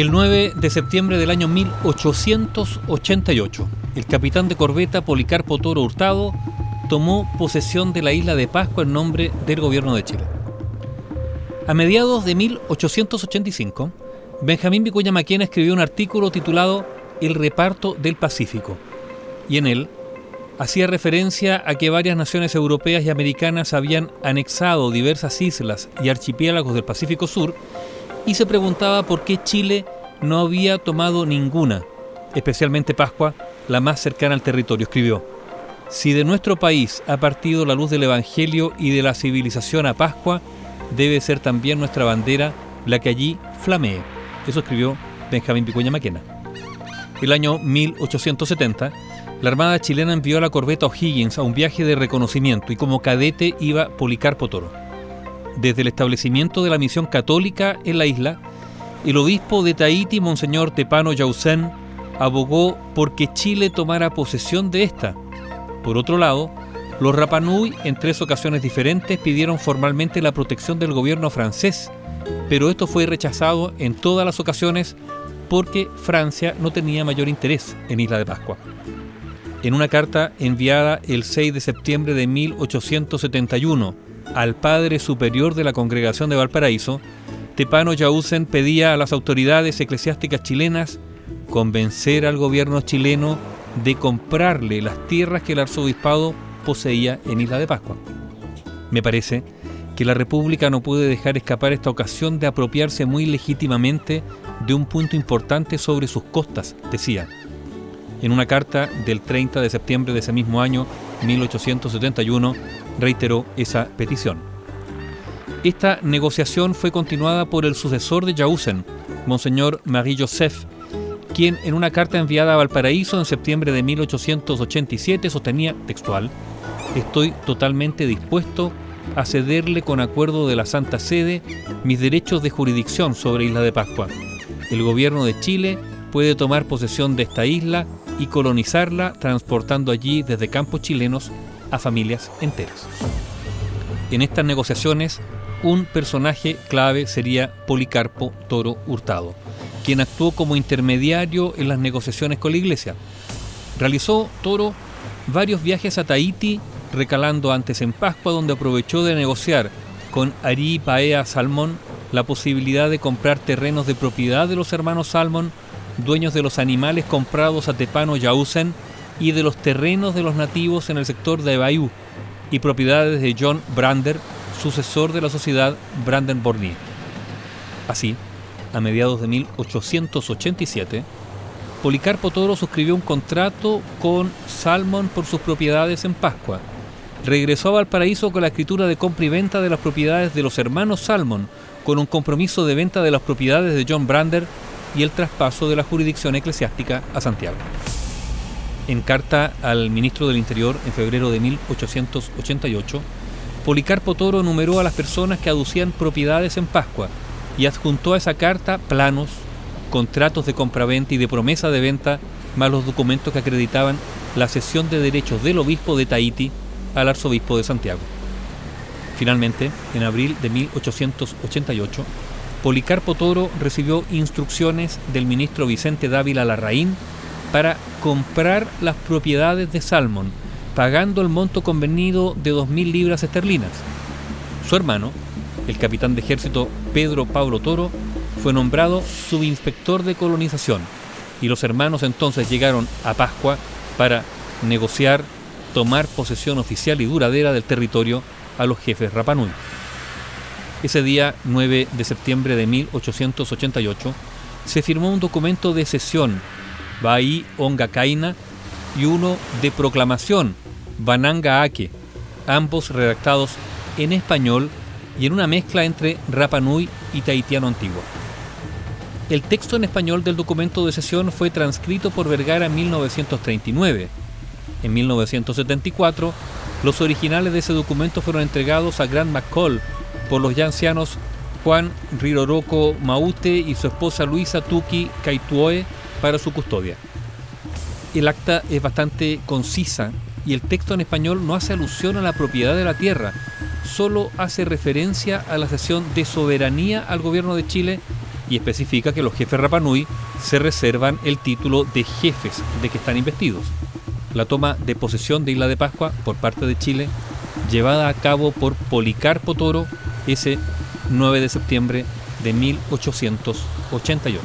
El 9 de septiembre del año 1888, el capitán de corbeta Policarpo Toro Hurtado tomó posesión de la isla de Pascua en nombre del gobierno de Chile. A mediados de 1885, Benjamín Vicuña Maquena escribió un artículo titulado El reparto del Pacífico, y en él hacía referencia a que varias naciones europeas y americanas habían anexado diversas islas y archipiélagos del Pacífico Sur y se preguntaba por qué Chile no había tomado ninguna, especialmente Pascua, la más cercana al territorio. Escribió, si de nuestro país ha partido la luz del Evangelio y de la civilización a Pascua, debe ser también nuestra bandera la que allí flamee. Eso escribió Benjamín Picuña Maquena. El año 1870, la Armada chilena envió a la corbeta O'Higgins a un viaje de reconocimiento y como cadete iba Policarpo Toro. Desde el establecimiento de la misión católica en la isla, el obispo de Tahiti, Monseñor Tepano Yausen, abogó por que Chile tomara posesión de esta. Por otro lado, los Rapanui en tres ocasiones diferentes pidieron formalmente la protección del gobierno francés, pero esto fue rechazado en todas las ocasiones porque Francia no tenía mayor interés en Isla de Pascua. En una carta enviada el 6 de septiembre de 1871 al Padre Superior de la Congregación de Valparaíso, Tepano Yausen pedía a las autoridades eclesiásticas chilenas convencer al gobierno chileno de comprarle las tierras que el arzobispado poseía en Isla de Pascua. Me parece que la República no puede dejar escapar esta ocasión de apropiarse muy legítimamente de un punto importante sobre sus costas, decía. En una carta del 30 de septiembre de ese mismo año, 1871, reiteró esa petición. Esta negociación fue continuada por el sucesor de Jausen, Monseñor Marie-Joseph, quien en una carta enviada a Valparaíso en septiembre de 1887 sostenía textual, estoy totalmente dispuesto a cederle con acuerdo de la Santa Sede mis derechos de jurisdicción sobre Isla de Pascua. El gobierno de Chile puede tomar posesión de esta isla y colonizarla transportando allí desde campos chilenos a familias enteras. En estas negociaciones, un personaje clave sería Policarpo Toro Hurtado, quien actuó como intermediario en las negociaciones con la iglesia. Realizó Toro varios viajes a Tahití, recalando antes en Pascua, donde aprovechó de negociar con Ari Paea Salmón la posibilidad de comprar terrenos de propiedad de los hermanos Salmón, dueños de los animales comprados a Tepano Yausen y de los terrenos de los nativos en el sector de Bayou y propiedades de John Brander, sucesor de la sociedad Branden-Bornier. Así, a mediados de 1887, Policarpo Toro suscribió un contrato con Salmon por sus propiedades en Pascua. Regresó a Valparaíso con la escritura de compra y venta de las propiedades de los hermanos Salmon, con un compromiso de venta de las propiedades de John Brander y el traspaso de la jurisdicción eclesiástica a Santiago. En carta al ministro del Interior en febrero de 1888, Policarpo Toro numeró a las personas que aducían propiedades en Pascua y adjuntó a esa carta planos, contratos de compraventa y de promesa de venta, más los documentos que acreditaban la cesión de derechos del obispo de Tahiti al arzobispo de Santiago. Finalmente, en abril de 1888, Policarpo Toro recibió instrucciones del ministro Vicente Dávila Larraín para comprar las propiedades de Salmon, pagando el monto convenido de 2.000 libras esterlinas. Su hermano, el capitán de ejército Pedro Pablo Toro, fue nombrado subinspector de colonización y los hermanos entonces llegaron a Pascua para negociar tomar posesión oficial y duradera del territorio a los jefes Rapanui. Ese día, 9 de septiembre de 1888, se firmó un documento de cesión, Bahí Ongacaina, y uno de proclamación, Bananga Ake, ambos redactados en español y en una mezcla entre Rapanui y tahitiano antiguo. El texto en español del documento de cesión fue transcrito por Vergara en 1939. En 1974, los originales de ese documento fueron entregados a Grant McCall por los ya ancianos Juan Riroroko Maute y su esposa Luisa Tuki Kaituoe para su custodia. El acta es bastante concisa y el texto en español no hace alusión a la propiedad de la tierra, solo hace referencia a la cesión de soberanía al gobierno de Chile y especifica que los jefes Rapanui se reservan el título de jefes de que están investidos. La toma de posesión de Isla de Pascua por parte de Chile, llevada a cabo por Policarpo Toro ese 9 de septiembre de 1888.